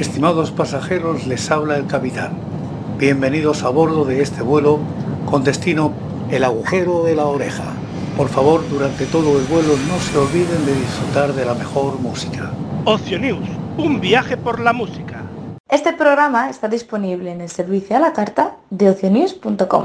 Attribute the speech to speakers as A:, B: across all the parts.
A: Estimados pasajeros, les habla el capitán. Bienvenidos a bordo de este vuelo con destino el agujero de la oreja. Por favor, durante todo el vuelo no se olviden de disfrutar de la mejor música.
B: Ocio News, un viaje por la música.
C: Este programa está disponible en el servicio a la carta de ocionews.com.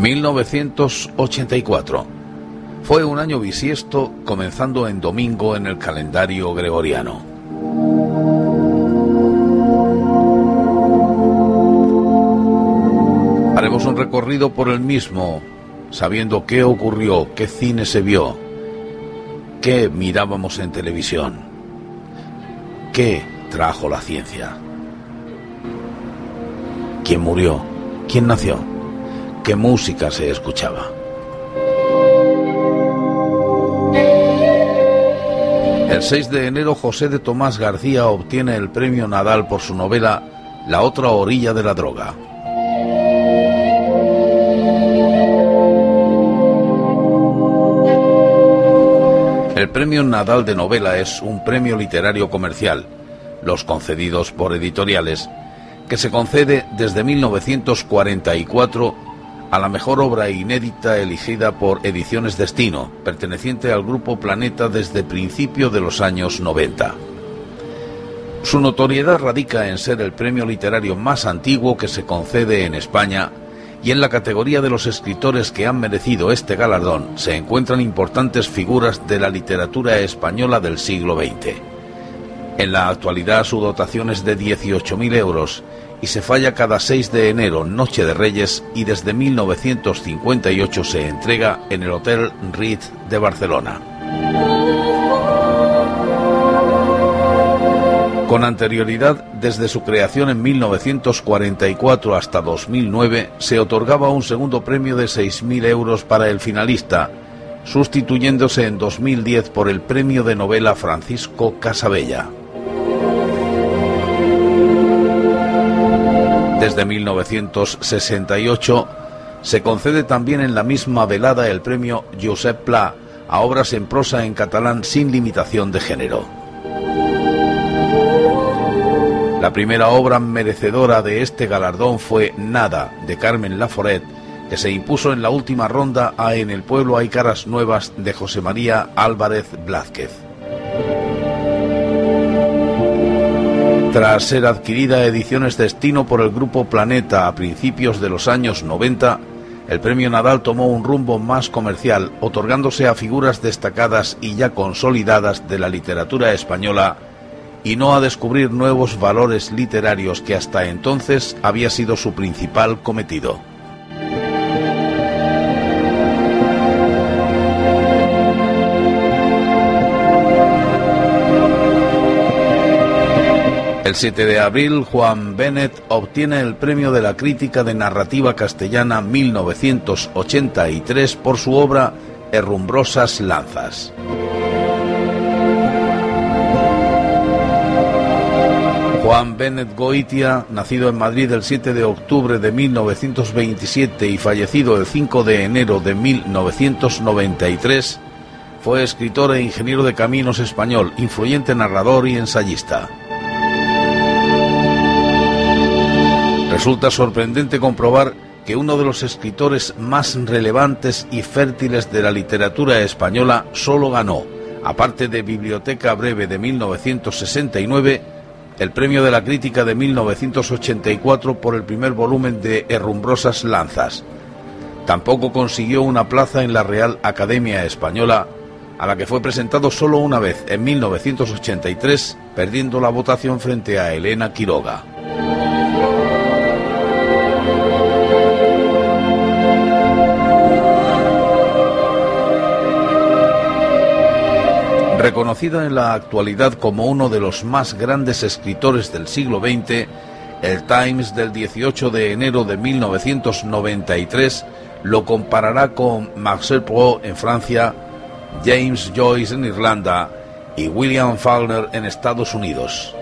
D: ...1984... Fue un año bisiesto comenzando en domingo en el calendario gregoriano. Haremos un recorrido por el mismo, sabiendo qué ocurrió, qué cine se vio, qué mirábamos en televisión, qué trajo la ciencia, quién murió, quién nació, qué música se escuchaba. El 6 de enero José de Tomás García obtiene el premio Nadal por su novela La otra orilla de la droga. El premio Nadal de novela es un premio literario comercial, los concedidos por editoriales, que se concede desde 1944 a la mejor obra inédita elegida por Ediciones Destino, perteneciente al Grupo Planeta desde principio de los años 90. Su notoriedad radica en ser el premio literario más antiguo que se concede en España y en la categoría de los escritores que han merecido este galardón se encuentran importantes figuras de la literatura española del siglo XX. En la actualidad su dotación es de 18.000 euros y se falla cada 6 de enero, Noche de Reyes, y desde 1958 se entrega en el Hotel Ritz de Barcelona. Con anterioridad, desde su creación en 1944 hasta 2009, se otorgaba un segundo premio de 6.000 euros para el finalista, sustituyéndose en 2010 por el premio de novela Francisco Casabella. Desde 1968 se concede también en la misma velada el premio Josep Pla a obras en prosa en catalán sin limitación de género. La primera obra merecedora de este galardón fue Nada, de Carmen Laforet, que se impuso en la última ronda a En el pueblo hay caras nuevas de José María Álvarez Blázquez. Tras ser adquirida Ediciones Destino por el Grupo Planeta a principios de los años 90, el premio Nadal tomó un rumbo más comercial, otorgándose a figuras destacadas y ya consolidadas de la literatura española y no a descubrir nuevos valores literarios que hasta entonces había sido su principal cometido. El 7 de abril, Juan Bennett obtiene el premio de la crítica de narrativa castellana 1983 por su obra Herrumbrosas Lanzas. Juan Bennett Goitia, nacido en Madrid el 7 de octubre de 1927 y fallecido el 5 de enero de 1993, fue escritor e ingeniero de caminos español, influyente narrador y ensayista. Resulta sorprendente comprobar que uno de los escritores más relevantes y fértiles de la literatura española solo ganó, aparte de Biblioteca Breve de 1969, el premio de la crítica de 1984 por el primer volumen de Herrumbrosas Lanzas. Tampoco consiguió una plaza en la Real Academia Española, a la que fue presentado solo una vez en 1983, perdiendo la votación frente a Elena Quiroga. Reconocido en la actualidad como uno de los más grandes escritores del siglo XX, el Times del 18 de enero de 1993 lo comparará con Marcel Proust en Francia, James Joyce en Irlanda y William Faulkner en Estados Unidos.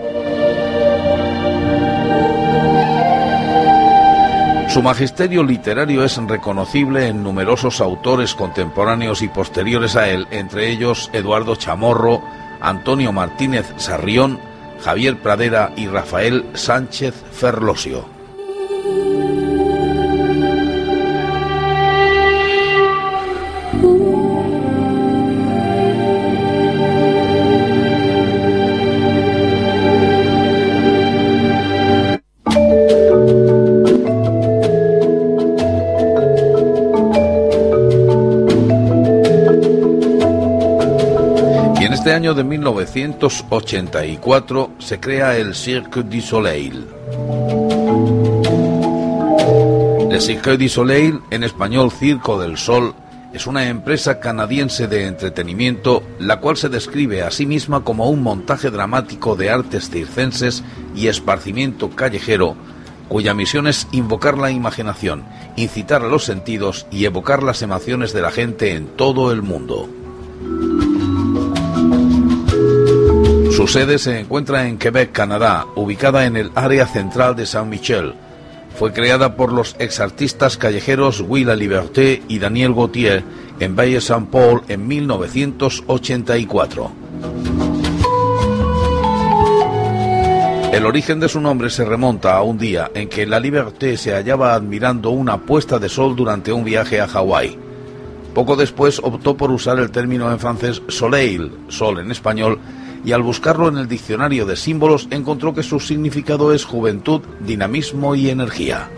D: Su magisterio literario es reconocible en numerosos autores contemporáneos y posteriores a él, entre ellos Eduardo Chamorro, Antonio Martínez Sarrión, Javier Pradera y Rafael Sánchez Ferlosio. Año de 1984 se crea el Cirque du Soleil. El Cirque du Soleil, en español Circo del Sol, es una empresa canadiense de entretenimiento, la cual se describe a sí misma como un montaje dramático de artes circenses y esparcimiento callejero, cuya misión es invocar la imaginación, incitar a los sentidos y evocar las emociones de la gente en todo el mundo. Su sede se encuentra en Quebec, Canadá, ubicada en el área central de Saint-Michel. Fue creada por los exartistas callejeros Will Liberté y Daniel Gauthier en Valle Saint Paul en 1984. El origen de su nombre se remonta a un día en que La Liberté se hallaba admirando una puesta de sol durante un viaje a Hawái. Poco después optó por usar el término en francés soleil, sol en español, y al buscarlo en el diccionario de símbolos encontró que su significado es juventud, dinamismo y energía.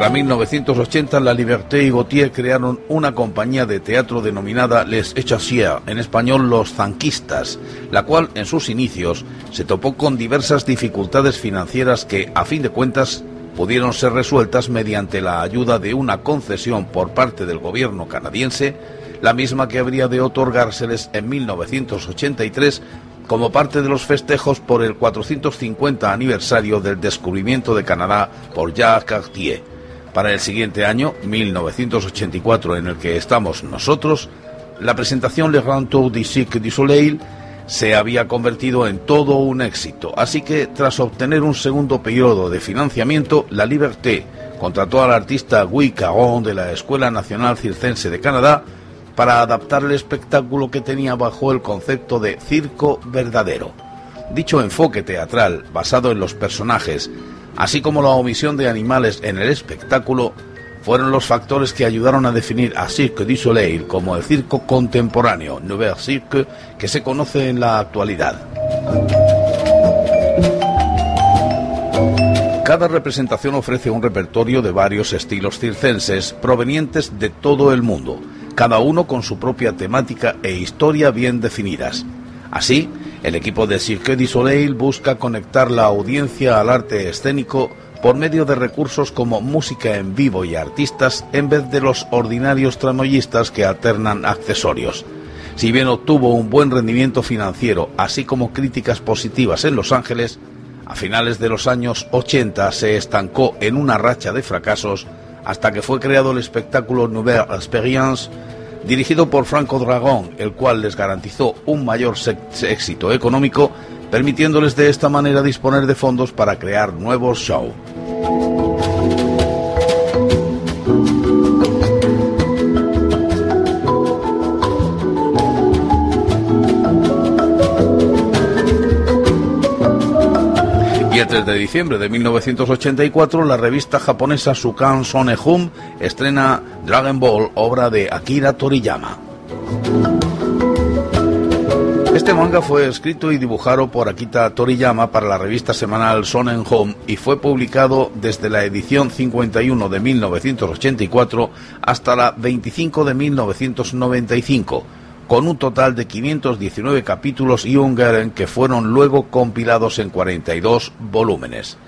D: Para 1980, La Liberté y Gautier crearon una compañía de teatro denominada Les Echassiers, en español Los Zanquistas, la cual en sus inicios se topó con diversas dificultades financieras que, a fin de cuentas, pudieron ser resueltas mediante la ayuda de una concesión por parte del gobierno canadiense, la misma que habría de otorgárseles en 1983 como parte de los festejos por el 450 aniversario del descubrimiento de Canadá por Jacques Cartier. Para el siguiente año, 1984, en el que estamos nosotros, la presentación Le Grand Tour du Cirque du Soleil se había convertido en todo un éxito. Así que, tras obtener un segundo periodo de financiamiento, La Liberté contrató al artista Guy Caron de la Escuela Nacional Circense de Canadá para adaptar el espectáculo que tenía bajo el concepto de circo verdadero. Dicho enfoque teatral, basado en los personajes, así como la omisión de animales en el espectáculo, fueron los factores que ayudaron a definir a Cirque du Soleil como el circo contemporáneo, Nouveau Cirque, que se conoce en la actualidad. Cada representación ofrece un repertorio de varios estilos circenses provenientes de todo el mundo, cada uno con su propia temática e historia bien definidas. Así, el equipo de Cirque du Soleil busca conectar la audiencia al arte escénico por medio de recursos como música en vivo y artistas en vez de los ordinarios tramoyistas que alternan accesorios. Si bien obtuvo un buen rendimiento financiero, así como críticas positivas en Los Ángeles, a finales de los años 80 se estancó en una racha de fracasos hasta que fue creado el espectáculo Nouvelle Experience, dirigido por Franco Dragón, el cual les garantizó un mayor éxito económico permitiéndoles de esta manera disponer de fondos para crear nuevos shows. El 3 de diciembre de 1984, la revista japonesa Sukan Sonehum estrena Dragon Ball, obra de Akira Toriyama. Este manga fue escrito y dibujado por Akita Toriyama para la revista semanal Sonen Home y fue publicado desde la edición 51 de 1984 hasta la 25 de 1995, con un total de 519 capítulos y un garen que fueron luego compilados en 42 volúmenes.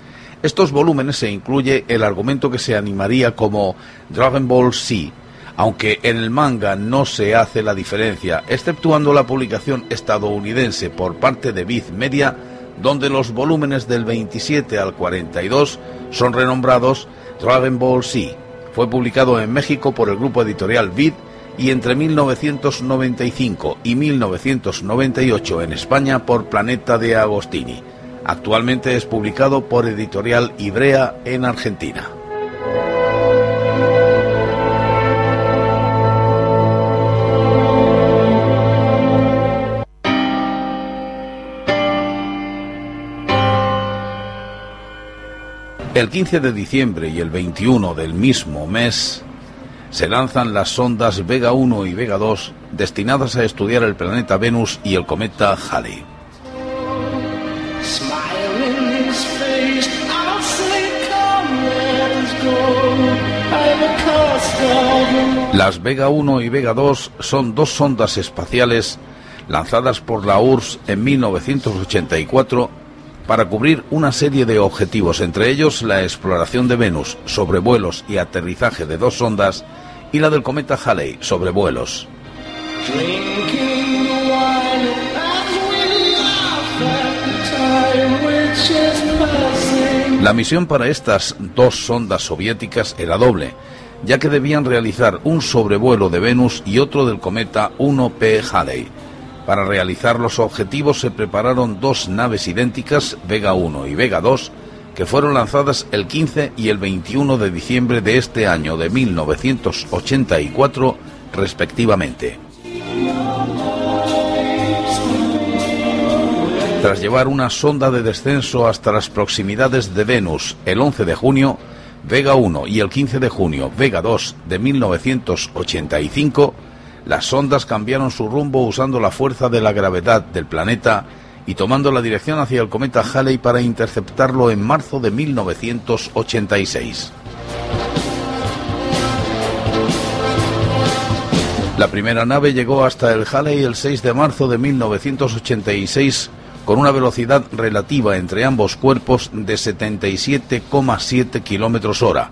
D: Estos volúmenes se incluye el argumento que se animaría como Dragon Ball Z, aunque en el manga no se hace la diferencia, exceptuando la publicación estadounidense por parte de Viz Media, donde los volúmenes del 27 al 42 son renombrados Dragon Ball Z. Fue publicado en México por el grupo editorial Vid y entre 1995 y 1998 en España por Planeta de Agostini. Actualmente es publicado por Editorial Ibrea en Argentina. El 15 de diciembre y el 21 del mismo mes se lanzan las sondas Vega 1 y Vega 2 destinadas a estudiar el planeta Venus y el cometa Halley. Las Vega 1 y Vega 2 son dos sondas espaciales lanzadas por la URSS en 1984 para cubrir una serie de objetivos, entre ellos la exploración de Venus, sobrevuelos y aterrizaje de dos sondas, y la del cometa Halley, sobrevuelos. La misión para estas dos sondas soviéticas era doble, ya que debían realizar un sobrevuelo de Venus y otro del cometa 1P Halley para realizar los objetivos se prepararon dos naves idénticas, Vega 1 y Vega 2, que fueron lanzadas el 15 y el 21 de diciembre de este año de 1984, respectivamente. Tras llevar una sonda de descenso hasta las proximidades de Venus el 11 de junio, Vega 1 y el 15 de junio Vega 2 de 1985, las sondas cambiaron su rumbo usando la fuerza de la gravedad del planeta y tomando la dirección hacia el cometa Halley para interceptarlo en marzo de 1986. La primera nave llegó hasta el Halley el 6 de marzo de 1986 con una velocidad relativa entre ambos cuerpos de 77,7 kilómetros hora.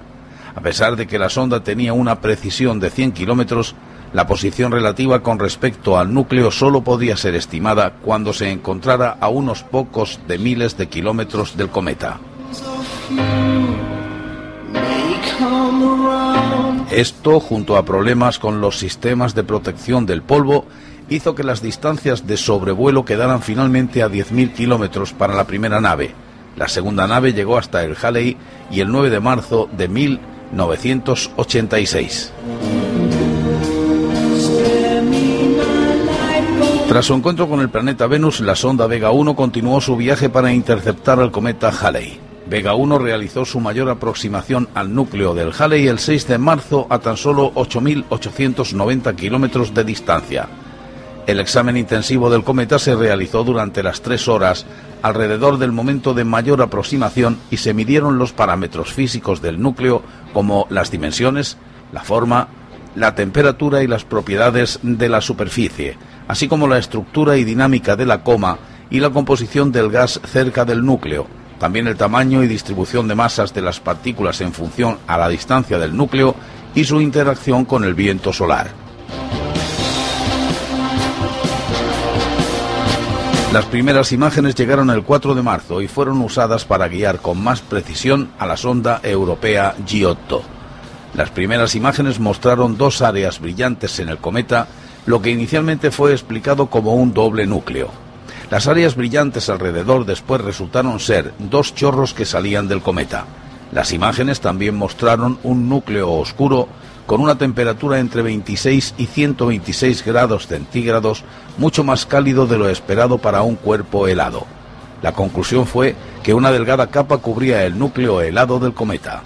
D: A pesar de que la sonda tenía una precisión de 100 kilómetros, la posición relativa con respecto al núcleo solo podía ser estimada cuando se encontrara a unos pocos de miles de kilómetros del cometa. Esto, junto a problemas con los sistemas de protección del polvo, hizo que las distancias de sobrevuelo quedaran finalmente a 10.000 kilómetros para la primera nave. La segunda nave llegó hasta el Halley y el 9 de marzo de 1986. Tras su encuentro con el planeta Venus, la sonda Vega 1 continuó su viaje para interceptar al cometa Halley. Vega 1 realizó su mayor aproximación al núcleo del Halley el 6 de marzo a tan solo 8.890 kilómetros de distancia. El examen intensivo del cometa se realizó durante las tres horas alrededor del momento de mayor aproximación y se midieron los parámetros físicos del núcleo como las dimensiones, la forma, la temperatura y las propiedades de la superficie así como la estructura y dinámica de la coma y la composición del gas cerca del núcleo, también el tamaño y distribución de masas de las partículas en función a la distancia del núcleo y su interacción con el viento solar. Las primeras imágenes llegaron el 4 de marzo y fueron usadas para guiar con más precisión a la sonda europea Giotto. Las primeras imágenes mostraron dos áreas brillantes en el cometa lo que inicialmente fue explicado como un doble núcleo. Las áreas brillantes alrededor después resultaron ser dos chorros que salían del cometa. Las imágenes también mostraron un núcleo oscuro con una temperatura entre 26 y 126 grados centígrados, mucho más cálido de lo esperado para un cuerpo helado. La conclusión fue que una delgada capa cubría el núcleo helado del cometa.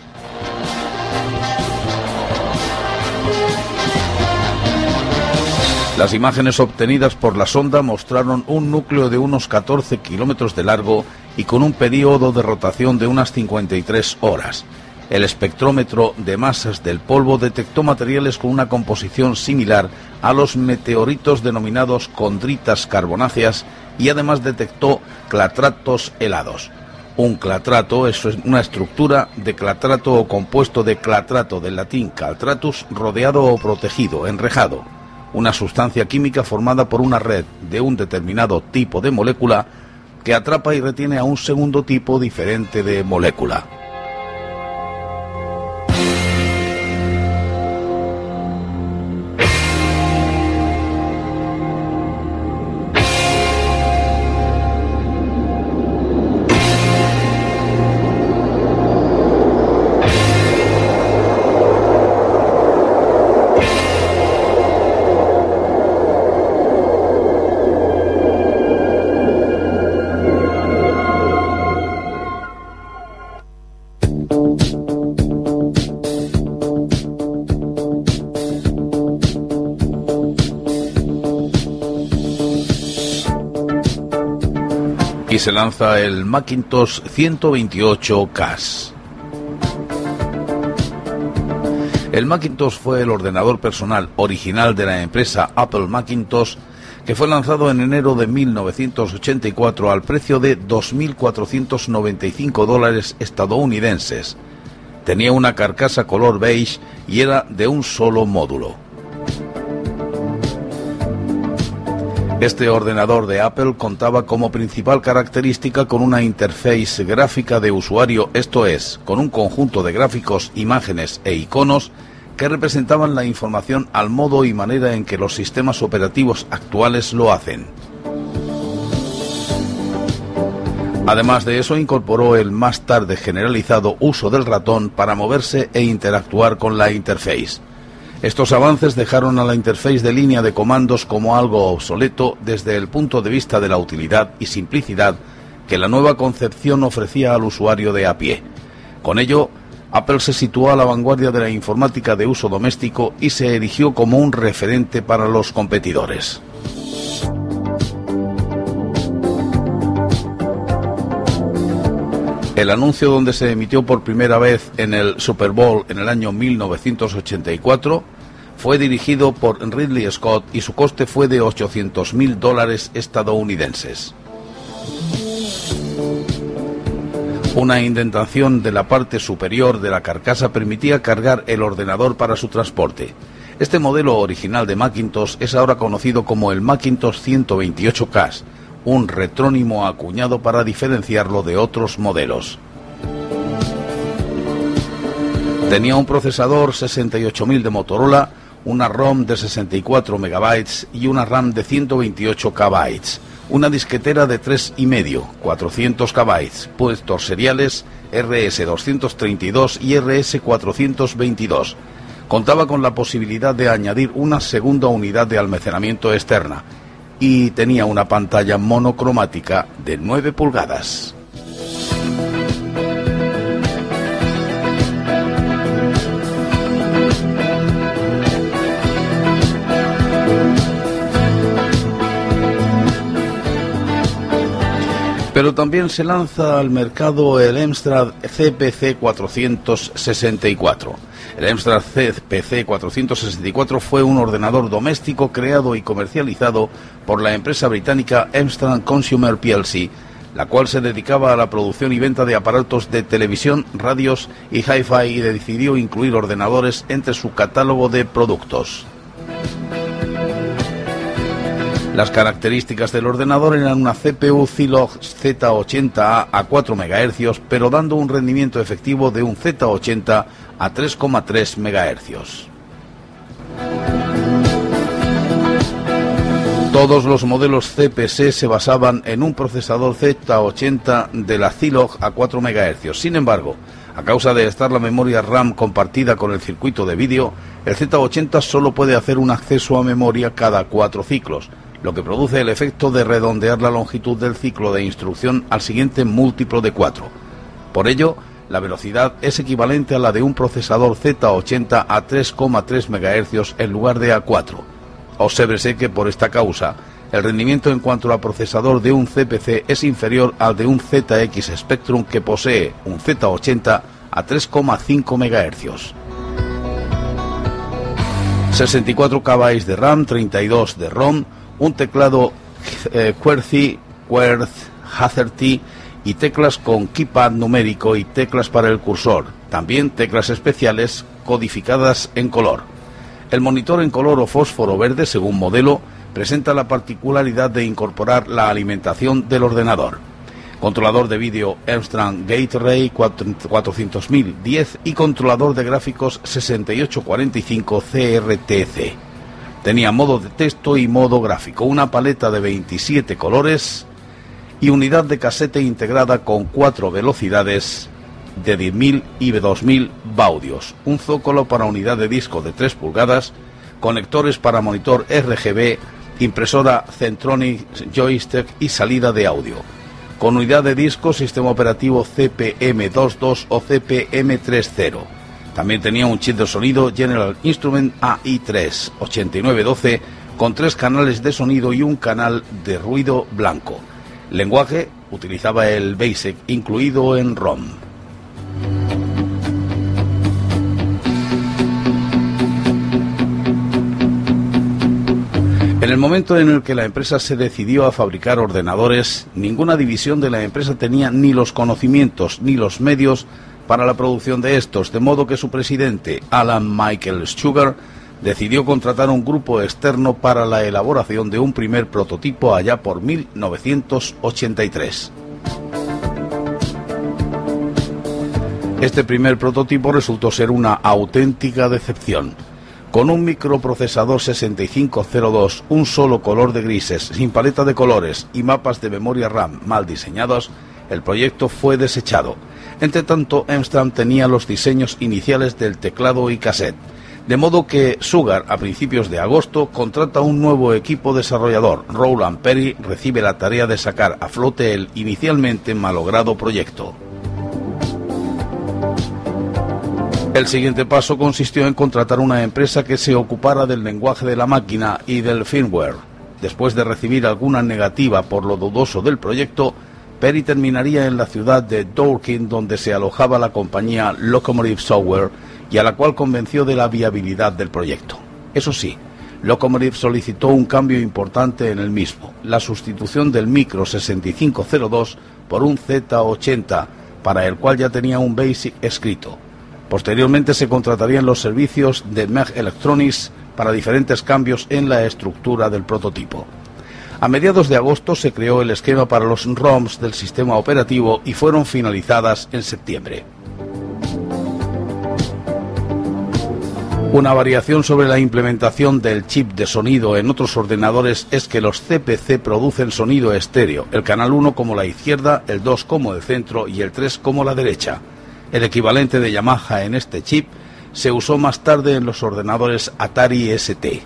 D: Las imágenes obtenidas por la sonda mostraron un núcleo de unos 14 kilómetros de largo y con un periodo de rotación de unas 53 horas. El espectrómetro de masas del polvo detectó materiales con una composición similar a los meteoritos denominados condritas carbonáceas y además detectó clatratos helados. Un clatrato es una estructura de clatrato o compuesto de clatrato del latín caltratus rodeado o protegido, enrejado. Una sustancia química formada por una red de un determinado tipo de molécula que atrapa y retiene a un segundo tipo diferente de molécula. Y se lanza el Macintosh 128 CAS. El Macintosh fue el ordenador personal original de la empresa Apple Macintosh que fue lanzado en enero de 1984 al precio de 2.495 dólares estadounidenses. Tenía una carcasa color beige y era de un solo módulo. Este ordenador de Apple contaba como principal característica con una interface gráfica de usuario, esto es, con un conjunto de gráficos, imágenes e iconos que representaban la información al modo y manera en que los sistemas operativos actuales lo hacen. Además de eso, incorporó el más tarde generalizado uso del ratón para moverse e interactuar con la interface. Estos avances dejaron a la interfaz de línea de comandos como algo obsoleto desde el punto de vista de la utilidad y simplicidad que la nueva concepción ofrecía al usuario de a pie. Con ello, Apple se situó a la vanguardia de la informática de uso doméstico y se erigió como un referente para los competidores. El anuncio donde se emitió por primera vez en el Super Bowl en el año 1984 fue dirigido por Ridley Scott y su coste fue de 800 mil dólares estadounidenses. Una indentación de la parte superior de la carcasa permitía cargar el ordenador para su transporte. Este modelo original de Macintosh es ahora conocido como el Macintosh 128K, un retrónimo acuñado para diferenciarlo de otros modelos. Tenía un procesador 68000 de Motorola, una ROM de 64 MB y una RAM de 128 KB, una disquetera de 3,5, 400 KB, puestos seriales RS232 y RS422. Contaba con la posibilidad de añadir una segunda unidad de almacenamiento externa, y tenía una pantalla monocromática de 9 pulgadas. Pero también se lanza al mercado el Amstrad CPC 464 el Amstrad PC 464 fue un ordenador doméstico creado y comercializado por la empresa británica Amstrad Consumer plc, la cual se dedicaba a la producción y venta de aparatos de televisión, radios y hi-fi y decidió incluir ordenadores entre su catálogo de productos. Las características del ordenador eran una CPU Zilog Z80A a 4 MHz, pero dando un rendimiento efectivo de un Z80 a 3,3 MHz. Todos los modelos CPC se basaban en un procesador Z80 de la Zilog a 4 MHz. Sin embargo, a causa de estar la memoria RAM compartida con el circuito de vídeo, el Z80 solo puede hacer un acceso a memoria cada cuatro ciclos, lo que produce el efecto de redondear la longitud del ciclo de instrucción al siguiente múltiplo de 4. Por ello, la velocidad es equivalente a la de un procesador Z80 a 3,3 MHz en lugar de a 4. Obsérvese que por esta causa, el rendimiento en cuanto a procesador de un CPC es inferior al de un ZX Spectrum que posee un Z80 a 3,5 MHz. 64 KB de RAM, 32 de ROM, un teclado eh, QWERTY, QWERTY, y teclas con keypad numérico y teclas para el cursor, también teclas especiales codificadas en color. El monitor en color o fósforo verde, según modelo, presenta la particularidad de incorporar la alimentación del ordenador. Controlador de vídeo Armstrong Gateway 400.010 y controlador de gráficos 6845 CRTC. Tenía modo de texto y modo gráfico, una paleta de 27 colores y unidad de casete integrada con cuatro velocidades de 10.000 y 2.000 baudios, un zócalo para unidad de disco de 3 pulgadas, conectores para monitor RGB, impresora Centronic joystick y salida de audio. Con unidad de disco, sistema operativo CPM22 o CPM30. También tenía un chip de sonido General Instrument AI3 8912 con tres canales de sonido y un canal de ruido blanco. Lenguaje utilizaba el BASIC incluido en ROM. En el momento en el que la empresa se decidió a fabricar ordenadores, ninguna división de la empresa tenía ni los conocimientos ni los medios para la producción de estos, de modo que su presidente, Alan Michael Sugar, decidió contratar un grupo externo para la elaboración de un primer prototipo allá por 1983. Este primer prototipo resultó ser una auténtica decepción. Con un microprocesador 6502, un solo color de grises, sin paleta de colores y mapas de memoria RAM mal diseñados, el proyecto fue desechado. Entre tanto, Amstrad tenía los diseños iniciales del teclado y cassette de modo que Sugar, a principios de agosto, contrata un nuevo equipo desarrollador. Roland Perry recibe la tarea de sacar a flote el inicialmente malogrado proyecto. El siguiente paso consistió en contratar una empresa que se ocupara del lenguaje de la máquina y del firmware. Después de recibir alguna negativa por lo dudoso del proyecto, Perry terminaría en la ciudad de Dorking, donde se alojaba la compañía Locomotive Software, y a la cual convenció de la viabilidad del proyecto. Eso sí, Locomotive solicitó un cambio importante en el mismo, la sustitución del micro 6502 por un Z80, para el cual ya tenía un BASIC escrito. Posteriormente se contratarían los servicios de Meg Electronics para diferentes cambios en la estructura del prototipo. A mediados de agosto se creó el esquema para los ROMs del sistema operativo y fueron finalizadas en septiembre. Una variación sobre la implementación del chip de sonido en otros ordenadores es que los CPC producen sonido estéreo, el canal 1 como la izquierda, el 2 como el centro y el 3 como la derecha. El equivalente de Yamaha en este chip se usó más tarde en los ordenadores Atari ST.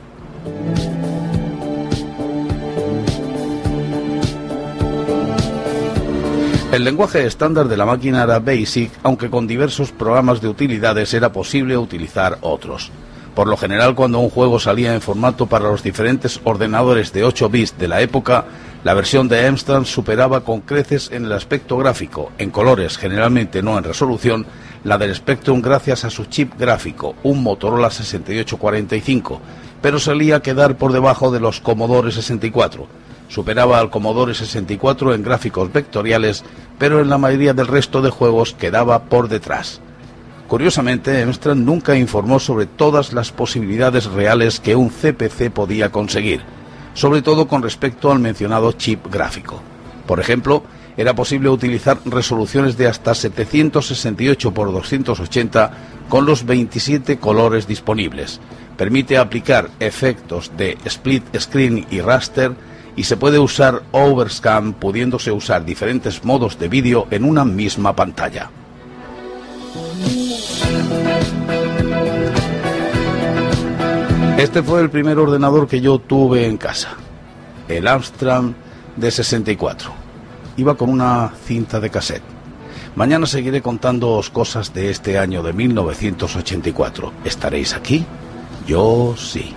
D: El lenguaje estándar de la máquina era BASIC, aunque con diversos programas de utilidades era posible utilizar otros. Por lo general, cuando un juego salía en formato para los diferentes ordenadores de 8 bits de la época, la versión de Amstrad superaba con creces en el aspecto gráfico, en colores, generalmente no en resolución, la del Spectrum gracias a su chip gráfico, un Motorola 6845, pero solía quedar por debajo de los Commodore 64 superaba al Commodore 64 en gráficos vectoriales, pero en la mayoría del resto de juegos quedaba por detrás. Curiosamente, Amstrad nunca informó sobre todas las posibilidades reales que un CPC podía conseguir, sobre todo con respecto al mencionado chip gráfico. Por ejemplo, era posible utilizar resoluciones de hasta 768 x 280 con los 27 colores disponibles. Permite aplicar efectos de split screen y raster y se puede usar overscan pudiéndose usar diferentes modos de vídeo en una misma pantalla. Este fue el primer ordenador que yo tuve en casa, el Amstrad de 64. Iba con una cinta de cassette. Mañana seguiré contándoos cosas de este año de 1984. ¿Estaréis aquí? Yo sí.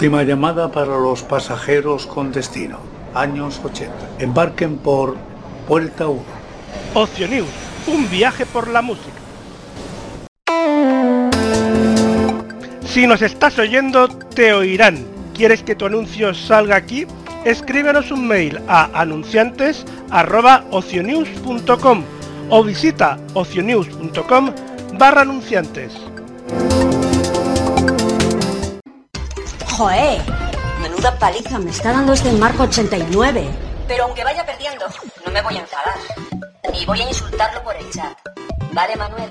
A: Última llamada para los pasajeros con destino. Años 80. Embarquen por Puerta 1.
B: Ocio News, un viaje por la música. Si nos estás oyendo, te oirán. ¿Quieres que tu anuncio salga aquí? Escríbenos un mail a anunciantes.ocionews.com o visita ocionews.com barra anunciantes.
E: ¡Joé! Menuda paliza me está dando este Marco 89. Pero aunque vaya perdiendo, no me voy a enfadar. Ni voy a insultarlo por el chat. ¿Vale, Manuel?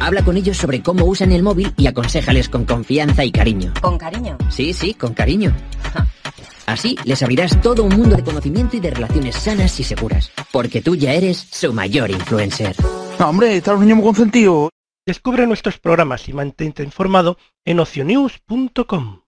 F: Habla con ellos sobre cómo usan el móvil y aconséjales con confianza y cariño.
E: Con cariño.
F: Sí, sí, con cariño. Así les abrirás todo un mundo de conocimiento y de relaciones sanas y seguras, porque tú ya eres su mayor influencer.
G: No, hombre, está un niño muy consentido.
B: Descubre nuestros programas y mantente informado en ocionews.com.